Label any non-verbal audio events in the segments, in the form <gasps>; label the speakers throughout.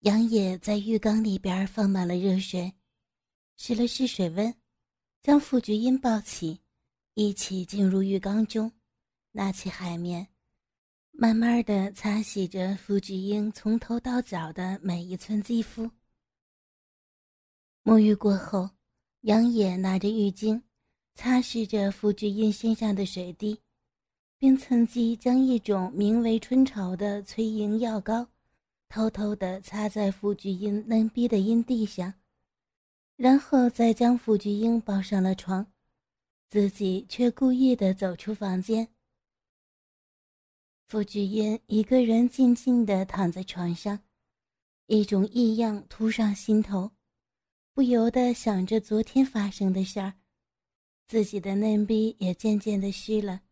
Speaker 1: 杨野在浴缸里边放满了热水，试了试水温，将傅菊英抱起，一起进入浴缸中，拿起海绵，慢慢的擦洗着傅菊英从头到脚的每一寸肌肤。沐浴过后，杨野拿着浴巾，擦拭着傅菊英身上的水滴，并趁机将一种名为“春潮”的催淫药膏。偷偷地擦在傅菊英嫩逼的阴蒂上，然后再将傅菊英抱上了床，自己却故意的走出房间。傅菊英一个人静静地躺在床上，一种异样突上心头，不由得想着昨天发生的事儿，自己的嫩逼也渐渐的湿了，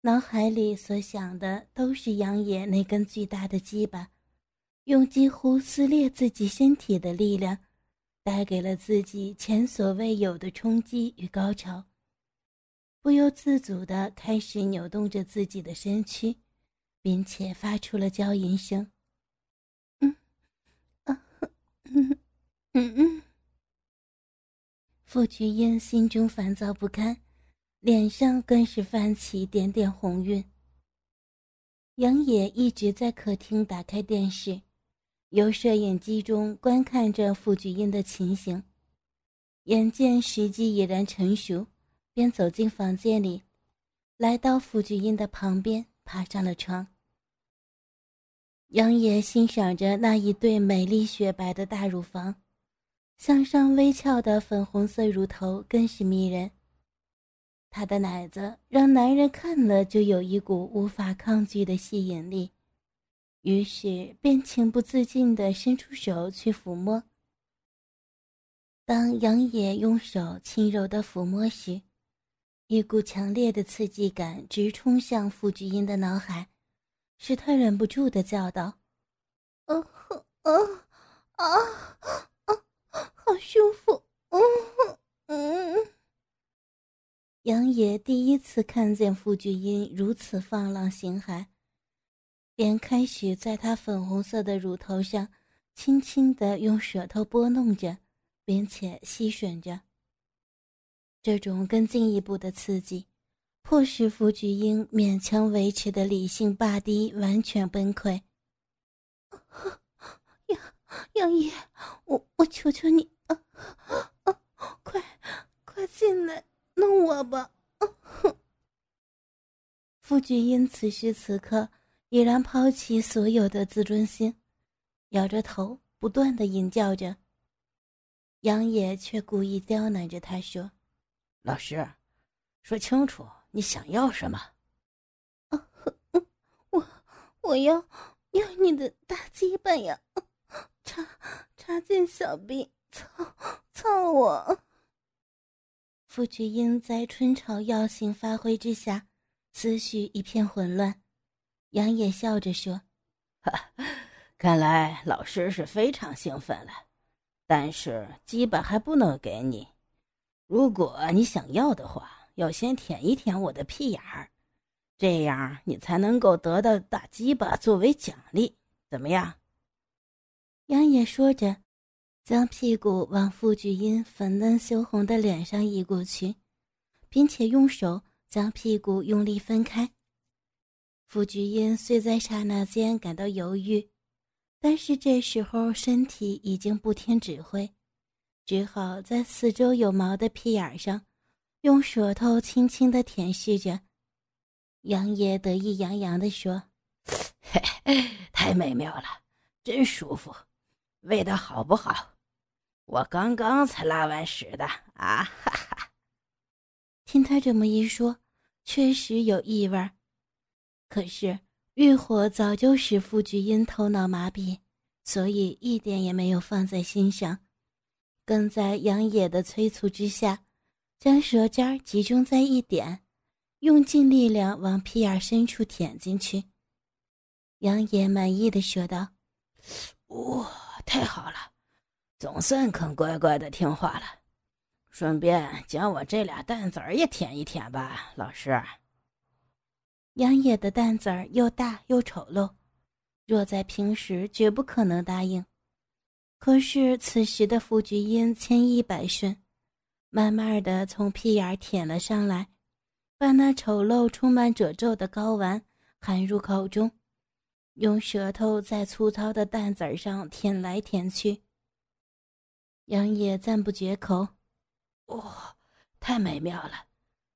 Speaker 1: 脑海里所想的都是杨野那根巨大的鸡巴。用几乎撕裂自己身体的力量，带给了自己前所未有的冲击与高潮。不由自主地开始扭动着自己的身躯，并且发出了娇吟声：“嗯，啊，嗯，嗯嗯。”傅菊英心中烦躁不堪，脸上更是泛起点点红晕。杨野一直在客厅打开电视。由摄影机中观看着傅菊英的情形，眼见时机已然成熟，便走进房间里，来到傅菊英的旁边，爬上了床。杨野欣赏着那一对美丽雪白的大乳房，向上微翘的粉红色乳头更是迷人。她的奶子让男人看了就有一股无法抗拒的吸引力。于是便情不自禁地伸出手去抚摸。当杨野用手轻柔地抚摸时，一股强烈的刺激感直冲向傅菊英的脑海，使他忍不住地叫道：“啊啊啊啊！好舒服！”嗯嗯。杨野第一次看见傅菊英如此放浪形骸。便开始在她粉红色的乳头上，轻轻地用舌头拨弄着，并且吸吮着。这种更进一步的刺激，迫使傅菊英勉强维持的理性霸低完全崩溃。杨杨爷，我我求求你，啊啊，快快进来弄我吧！<laughs> 傅菊英此时此刻。已然抛弃所有的自尊心，摇着头，不断的吟叫着。杨野却故意刁难着他说：“
Speaker 2: 老师，说清楚你想要什么？”“
Speaker 1: 啊，我我要要你的大鸡巴呀，插插进小臂，操操我！”傅菊英在春潮药性发挥之下，思绪一片混乱。杨野笑着说：“哈
Speaker 2: 看来老师是非常兴奋了，但是基本还不能给你。如果你想要的话，要先舔一舔我的屁眼儿，这样你才能够得到大鸡巴作为奖励。怎么样？”
Speaker 1: 杨野说着，将屁股往傅菊英粉嫩羞红的脸上移过去，并且用手将屁股用力分开。傅菊英虽在刹那间感到犹豫，但是这时候身体已经不听指挥，只好在四周有毛的屁眼上，用舌头轻轻地舔舐着。杨爷得意洋洋地说：“，
Speaker 2: 太美妙了，真舒服，味道好不好？我刚刚才拉完屎的啊！”哈哈。
Speaker 1: 听他这么一说，确实有异味。可是欲火早就使傅菊英头脑麻痹，所以一点也没有放在心上，更在杨野的催促之下，将舌尖集中在一点，用尽力量往屁眼深处舔进去。杨野满意的说道：“
Speaker 2: 哇，太好了，总算肯乖乖的听话了。顺便将我这俩蛋子儿也舔一舔吧，老师。”
Speaker 1: 杨野的蛋子儿又大又丑陋，若在平时绝不可能答应，可是此时的傅菊英千依百顺，慢慢的从屁眼舔了上来，把那丑陋、充满褶皱的睾丸含入口中，用舌头在粗糙的蛋子儿上舔来舔去。杨野赞不绝口：“
Speaker 2: 哇，太美妙了，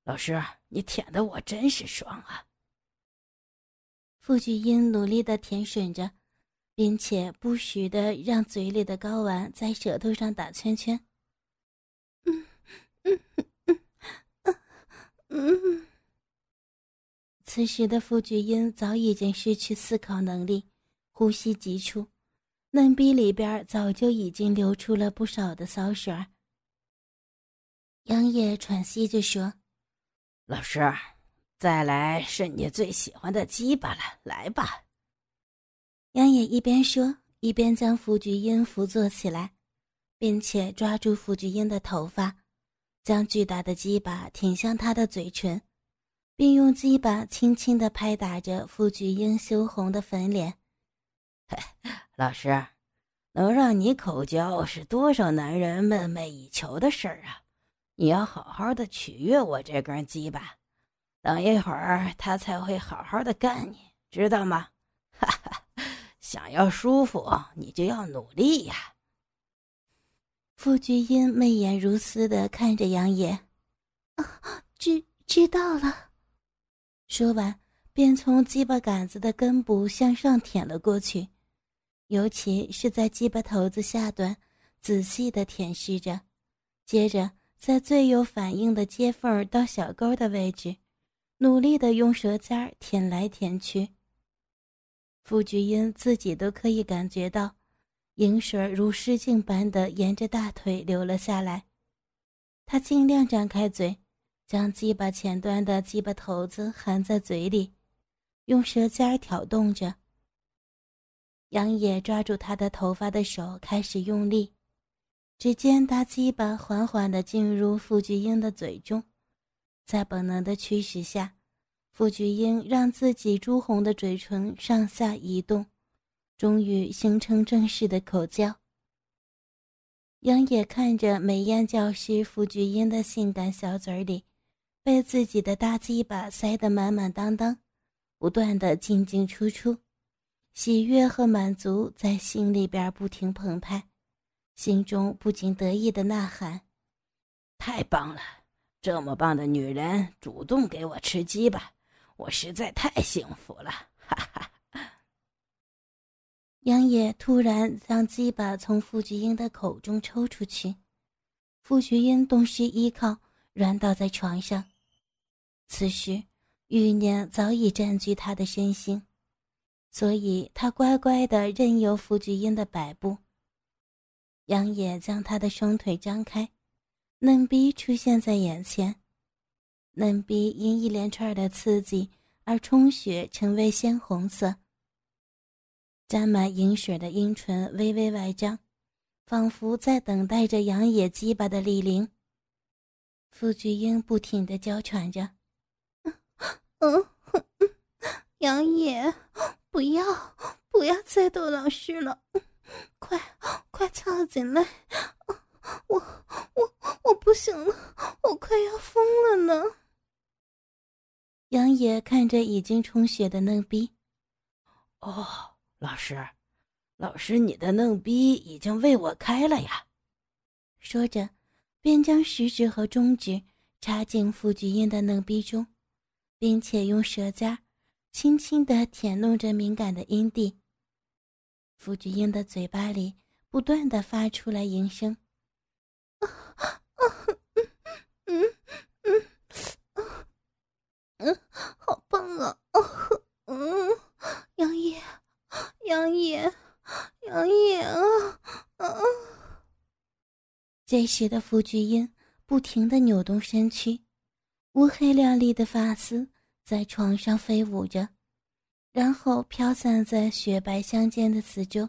Speaker 2: 老师，你舔的我真是爽啊！”
Speaker 1: 傅菊英努力的舔吮着，并且不时的让嘴里的睾丸在舌头上打圈圈。嗯嗯嗯嗯。此时的傅菊英早已经失去思考能力，呼吸急促，嫩逼里边早就已经流出了不少的骚水。杨野喘息着说：“
Speaker 2: 老师。”再来是你最喜欢的鸡巴了，来吧。
Speaker 1: 杨野一边说，一边将傅菊英扶坐起来，并且抓住傅菊英的头发，将巨大的鸡巴挺向她的嘴唇，并用鸡巴轻轻的拍打着傅菊英羞红的粉脸。<laughs>
Speaker 2: 老师，能让你口交是多少男人梦寐以求的事儿啊！你要好好的取悦我这根鸡巴。等一会儿，他才会好好的干你，知道吗？<laughs> 哈哈，想要舒服，你就要努力呀。
Speaker 1: 傅菊英媚眼如丝的看着杨野，啊，知知道了。说完，便从鸡巴杆子的根部向上舔了过去，尤其是在鸡巴头子下端，仔细的舔舐着，接着在最有反应的接缝到小沟的位置。努力的用舌尖舔来舔去。傅菊英自己都可以感觉到，饮水如失禁般的沿着大腿流了下来。她尽量张开嘴，将鸡巴前端的鸡巴头子含在嘴里，用舌尖挑动着。杨野抓住她的头发的手开始用力，只见大鸡巴缓缓的进入傅菊英的嘴中。在本能的驱使下，傅菊英让自己朱红的嘴唇上下移动，终于形成正式的口交。杨野看着美艳教师傅菊英的性感小嘴里，被自己的大鸡巴塞得满满当当，不断的进进出出，喜悦和满足在心里边不停澎湃，心中不禁得意的呐喊：“
Speaker 2: 太棒了！”这么棒的女人主动给我吃鸡吧，我实在太幸福了！哈哈。<laughs>
Speaker 1: 杨野突然将鸡巴从傅菊英的口中抽出去，傅菊英东施依靠，软倒在床上。此时，欲念早已占据他的身心，所以他乖乖的任由傅菊英的摆布。杨野将他的双腿张开。嫩逼出现在眼前，嫩逼因一连串的刺激而充血，成为鲜红色。沾满银水的阴唇微微外张，仿佛在等待着杨野鸡巴的莅临。傅菊英不停地娇喘着：“嗯，杨野，不要，不要再逗老师了，快，快插进来。”我我我不行了，我快要疯了呢。杨野看着已经充血的嫩逼，
Speaker 2: 哦，老师，老师，你的嫩逼已经为我开了呀！
Speaker 1: 说着，便将食指和中指插进傅菊英的嫩逼中，并且用舌尖轻轻的舔弄着敏感的阴蒂。傅菊英的嘴巴里不断的发出来淫声。啊嗯嗯嗯，好棒啊！<laughs> 嗯，杨野，杨野，杨野啊！啊！这时的傅菊英不停的扭动身躯，乌黑亮丽的发丝在床上飞舞着，然后飘散在雪白相间的四周。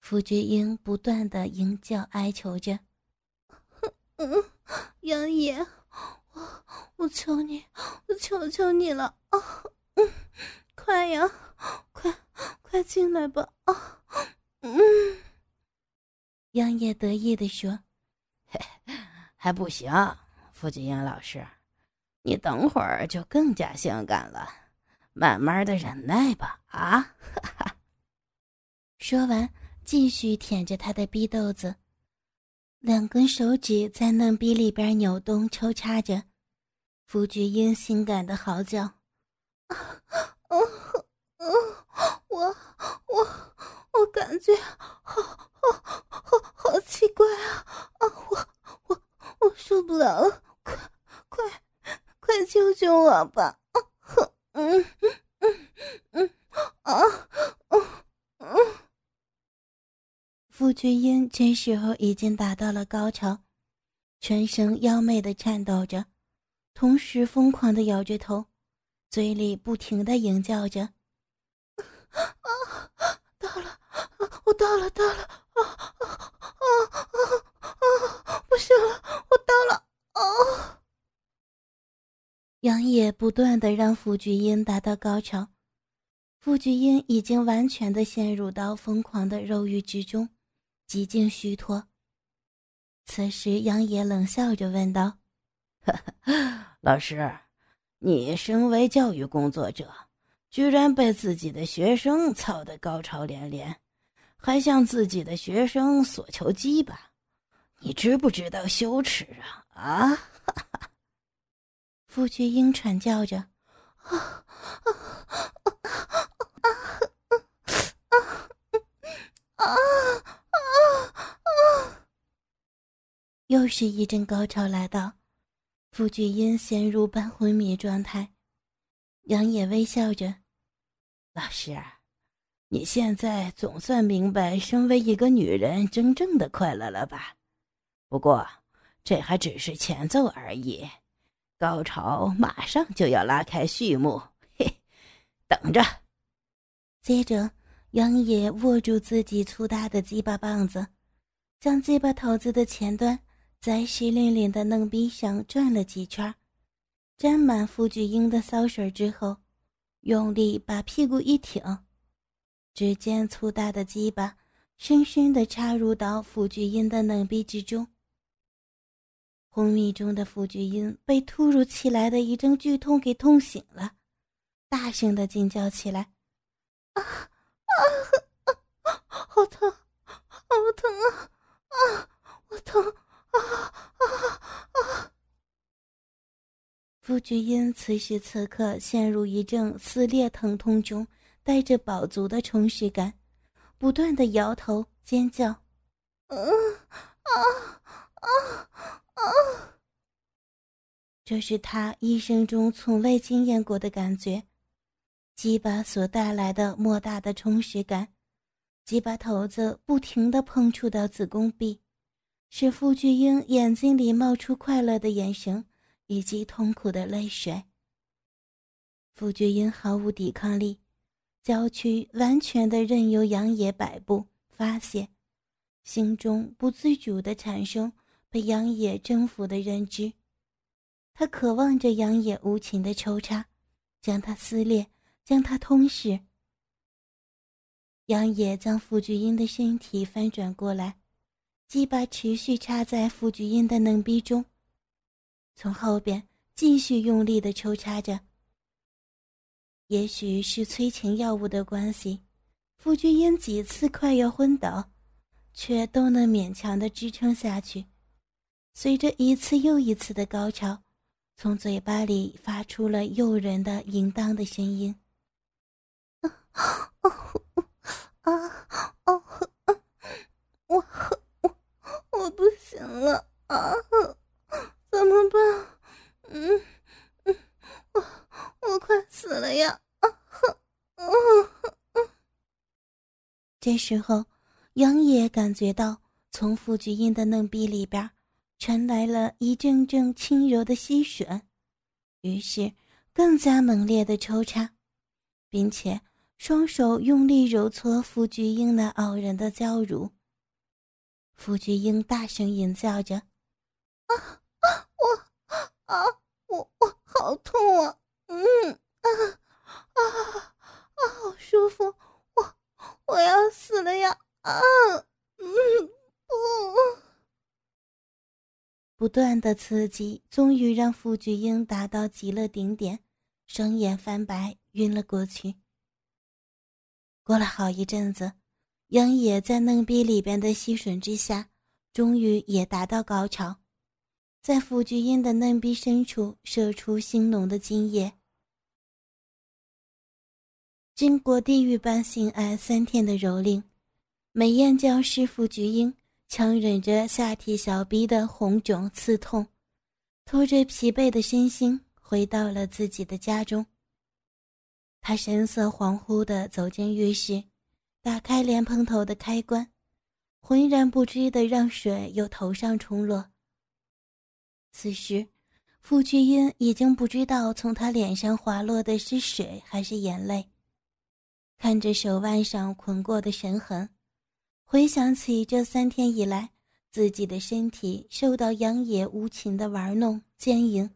Speaker 1: 傅菊英不断的吟叫哀求着。嗯，杨野，我我求你，我求求你了啊！嗯，快呀，快快进来吧啊！嗯，杨野得意的说：“
Speaker 2: 嘿，还不行，傅菊英老师，你等会儿就更加性感了，慢慢的忍耐吧。”啊，哈哈。
Speaker 1: 说完，继续舔着他的逼豆子，两根手指在嫩逼里边扭动抽插着。傅菊英性感的嚎叫：“啊，啊，啊！我，我，我感觉好，好，好，好奇怪啊！啊，我，我，我受不了了！快，快，快救救我吧！啊，嗯，嗯，嗯，啊，嗯，嗯。”傅君英这时候已经达到了高潮，全身妖媚的颤抖着，同时疯狂的摇着头，嘴里不停的吟叫着：“啊，到了，我到了，到了，啊啊啊啊啊！不行了，我到了！”啊！杨野不断的让傅君英达到高潮，傅君英已经完全的陷入到疯狂的肉欲之中。极尽虚脱。此时，杨野冷笑着问道：“
Speaker 2: 老师，你身为教育工作者，居然被自己的学生操得高潮连连，还向自己的学生索求鸡巴，你知不知道羞耻啊？”啊！
Speaker 1: 傅菊英喘叫着：“啊啊啊啊啊啊啊！” <gasps> 又是一阵高潮来到，傅菊英陷入半昏迷状态。杨野微笑着：“
Speaker 2: 老师，你现在总算明白身为一个女人真正的快乐了吧？不过这还只是前奏而已，高潮马上就要拉开序幕，嘿，等着。”
Speaker 1: 接着，杨野握住自己粗大的鸡巴棒子，将鸡巴头子的前端。在湿淋淋的嫩逼上转了几圈，沾满傅菊英的骚水之后，用力把屁股一挺，只见粗大的鸡巴深深地插入到傅菊英的嫩逼之中。昏迷中的傅菊英被突如其来的一阵剧痛给痛醒了，大声地惊叫起来：“啊啊啊啊！好疼，好疼啊！啊，我疼！”啊啊啊！傅菊英此时此刻陷入一阵撕裂疼痛中，带着饱足的充实感，不断的摇头尖叫：“嗯啊啊啊！”这是他一生中从未经验过的感觉，鸡巴所带来的莫大的充实感，鸡巴头子不停的碰触到子宫壁。使傅菊英眼睛里冒出快乐的眼神，以及痛苦的泪水。傅菊英毫无抵抗力，娇躯完全的任由杨野摆布发泄，心中不自主的产生被杨野征服的认知。他渴望着杨野无情的抽插，将他撕裂，将他吞噬。杨野将傅菊英的身体翻转过来。鸡巴持续插在傅菊英的嫩逼中，从后边继续用力的抽插着。也许是催情药物的关系，傅菊英几次快要昏倒，却都能勉强的支撑下去。随着一次又一次的高潮，从嘴巴里发出了诱人的淫荡的声音。<laughs> 啊啊啊啊！我。我不行了啊！怎么办？嗯嗯，我我快死了呀！啊啊啊！这时候，杨野感觉到从傅菊英的嫩壁里边传来了一阵阵轻柔的吸吮，于是更加猛烈的抽插，并且双手用力揉搓傅菊英那傲人的娇乳。傅菊英大声吟叫着：“啊啊，我啊，我我好痛啊！嗯啊啊啊，好舒服！我我要死了呀！啊，嗯，不不断的刺激，终于让傅菊英达到极乐顶点，双眼翻白，晕了过去。过了好一阵子，杨野在嫩逼里边的吸吮之下，终于也达到高潮，在傅菊英的嫩逼深处射出腥浓的精液。经过地狱般性爱三天的蹂躏，美艳教师傅菊英强忍着下体小逼的红肿刺痛，拖着疲惫的身心回到了自己的家中。他神色恍惚地走进浴室，打开莲蓬头的开关，浑然不知地让水由头上冲落。此时，傅菊英已经不知道从他脸上滑落的是水还是眼泪。看着手腕上捆过的绳痕，回想起这三天以来自己的身体受到杨野无情的玩弄奸淫，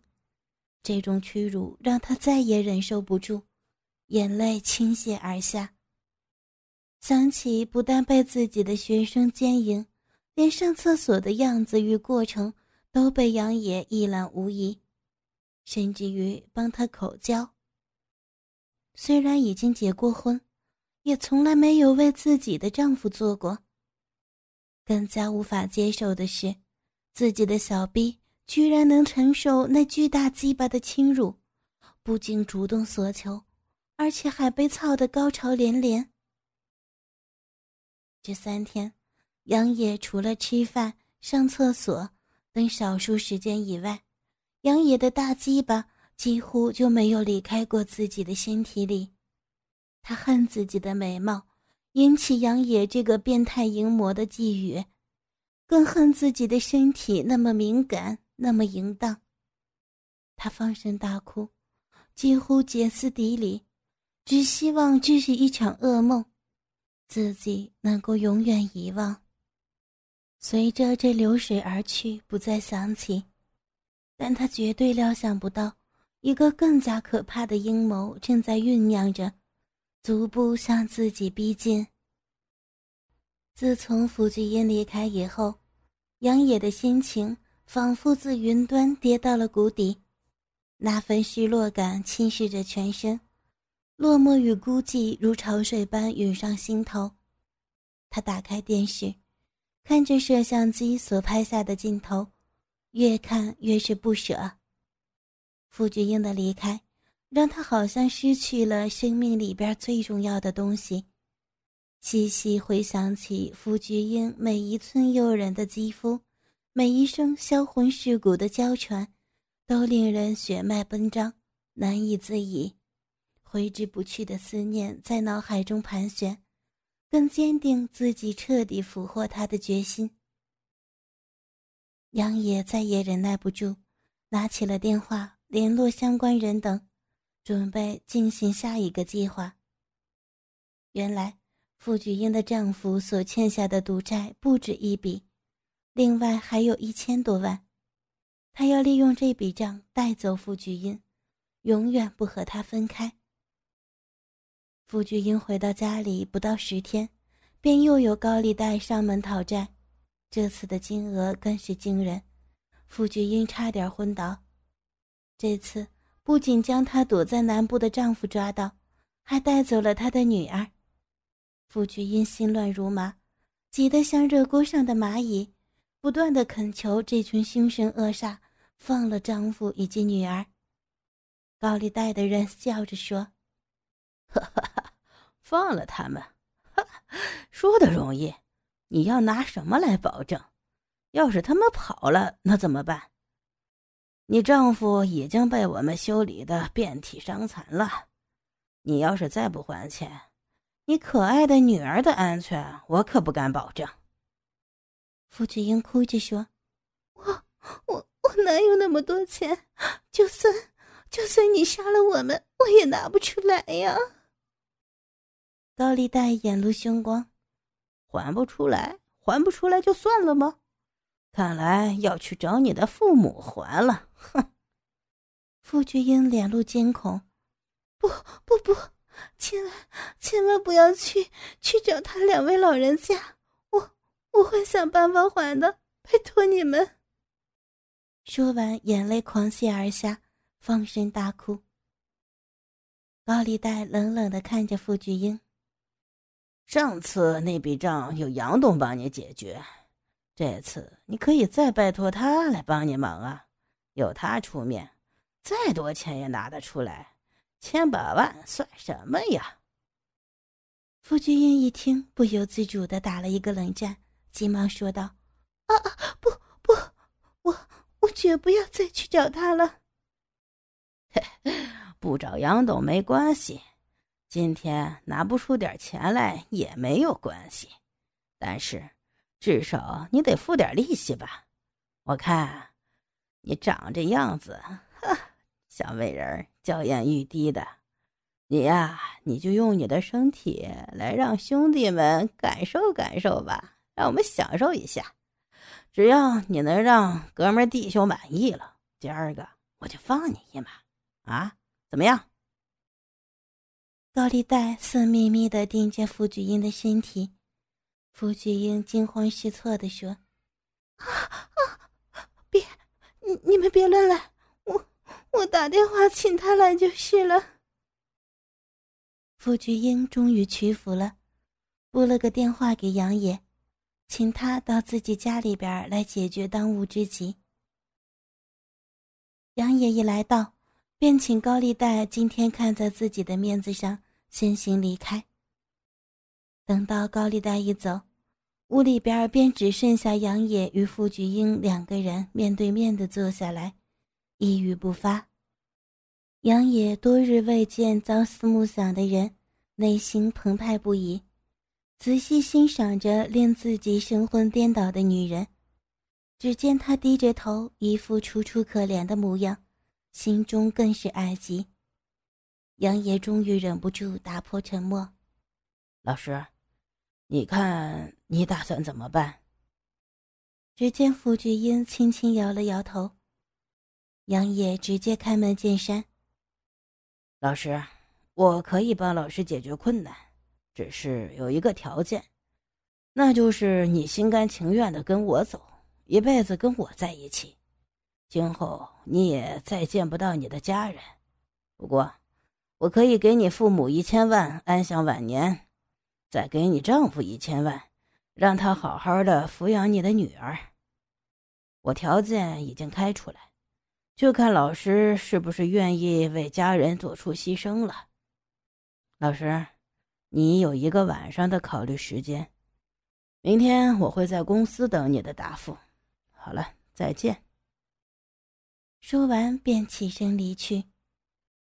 Speaker 1: 这种屈辱让他再也忍受不住，眼泪倾泻而下。想起不但被自己的学生奸淫，连上厕所的样子与过程都被杨野一览无遗，甚至于帮他口交。虽然已经结过婚。也从来没有为自己的丈夫做过。更加无法接受的是，自己的小臂居然能承受那巨大鸡巴的侵入，不仅主动索求，而且还被操得高潮连连。这三天，杨野除了吃饭、上厕所等少数时间以外，杨野的大鸡巴几乎就没有离开过自己的身体里。他恨自己的美貌，引起杨野这个变态淫魔的觊觎，更恨自己的身体那么敏感，那么淫荡。他放声大哭，几乎歇斯底里，只希望这是一场噩梦，自己能够永远遗忘，随着这流水而去，不再想起。但他绝对料想不到，一个更加可怕的阴谋正在酝酿着。逐步向自己逼近。自从福聚英离开以后，杨野的心情仿佛自云端跌到了谷底，那份失落感侵蚀着全身，落寞与孤寂如潮水般涌上心头。他打开电视，看着摄像机所拍下的镜头，越看越是不舍。傅菊英的离开。让他好像失去了生命里边最重要的东西。细细回想起傅菊英每一寸诱人的肌肤，每一声销魂蚀骨的娇喘，都令人血脉奔张，难以自已。挥之不去的思念在脑海中盘旋，更坚定自己彻底俘获他的决心。杨野再也忍耐不住，拿起了电话，联络相关人等。准备进行下一个计划。原来，傅菊英的丈夫所欠下的赌债不止一笔，另外还有一千多万。他要利用这笔账带走傅菊英，永远不和她分开。傅菊英回到家里不到十天，便又有高利贷上门讨债，这次的金额更是惊人，傅菊英差点昏倒。这次。不仅将她躲在南部的丈夫抓到，还带走了她的女儿。傅菊英心乱如麻，急得像热锅上的蚂蚁，不断的恳求这群凶神恶煞放了丈夫以及女儿。高利贷的人笑着说：“
Speaker 2: 哈哈，放了他们，哈，<laughs> 说的容易，你要拿什么来保证？要是他们跑了，那怎么办？”你丈夫已经被我们修理的遍体伤残了，你要是再不还钱，你可爱的女儿的安全我可不敢保证。
Speaker 1: 傅菊英哭着说：“我我我哪有那么多钱？就算就算你杀了我们，我也拿不出来呀。”高利贷眼露凶光：“
Speaker 2: 还不出来，还不出来就算了吗？”看来要去找你的父母还了，哼！
Speaker 1: 傅菊英脸露惊恐，不不不，千万千万不要去去找他两位老人家，我我会想办法还的，拜托你们。说完，眼泪狂泻而下，放声大哭。高利贷冷冷的看着傅菊英。
Speaker 2: 上次那笔账有杨董帮你解决，这次你可以再拜托他来帮你忙啊！有他出面，再多钱也拿得出来，千把万算什么呀？
Speaker 1: 傅君英一听，不由自主的打了一个冷战，急忙说道：“啊啊，不不，我我绝不要再去找他了。<laughs>
Speaker 2: 不找杨董没关系。”今天拿不出点钱来也没有关系，但是至少你得付点利息吧？我看你长这样子，哼小美人娇艳欲滴的，你呀，你就用你的身体来让兄弟们感受感受吧，让我们享受一下。只要你能让哥们弟兄满意了，今儿个我就放你一马啊！怎么样？
Speaker 1: 高利贷色眯眯的盯着傅菊英的身体，傅菊英惊慌失措的说：“啊啊，别，你你们别乱来，我我打电话请他来就是了。”傅菊英终于屈服了，拨了个电话给杨野，请他到自己家里边来解决当务之急。杨野一来到，便请高利贷今天看在自己的面子上。先行离开。等到高利贷一走，屋里边便只剩下杨野与傅菊英两个人面对面的坐下来，一语不发。杨野多日未见朝思暮想的人，内心澎湃不已，仔细欣赏着令自己神魂颠倒的女人。只见她低着头，一副楚楚可怜的模样，心中更是爱极。杨爷终于忍不住打破沉默：“
Speaker 2: 老师，你看你打算怎么办？”
Speaker 1: 只见傅菊英轻轻摇了摇头。杨爷直接开门见山：“
Speaker 2: 老师，我可以帮老师解决困难，只是有一个条件，那就是你心甘情愿的跟我走，一辈子跟我在一起，今后你也再见不到你的家人。不过。”我可以给你父母一千万安享晚年，再给你丈夫一千万，让他好好的抚养你的女儿。我条件已经开出来，就看老师是不是愿意为家人做出牺牲了。老师，你有一个晚上的考虑时间，明天我会在公司等你的答复。好了，再见。
Speaker 1: 说完便起身离去。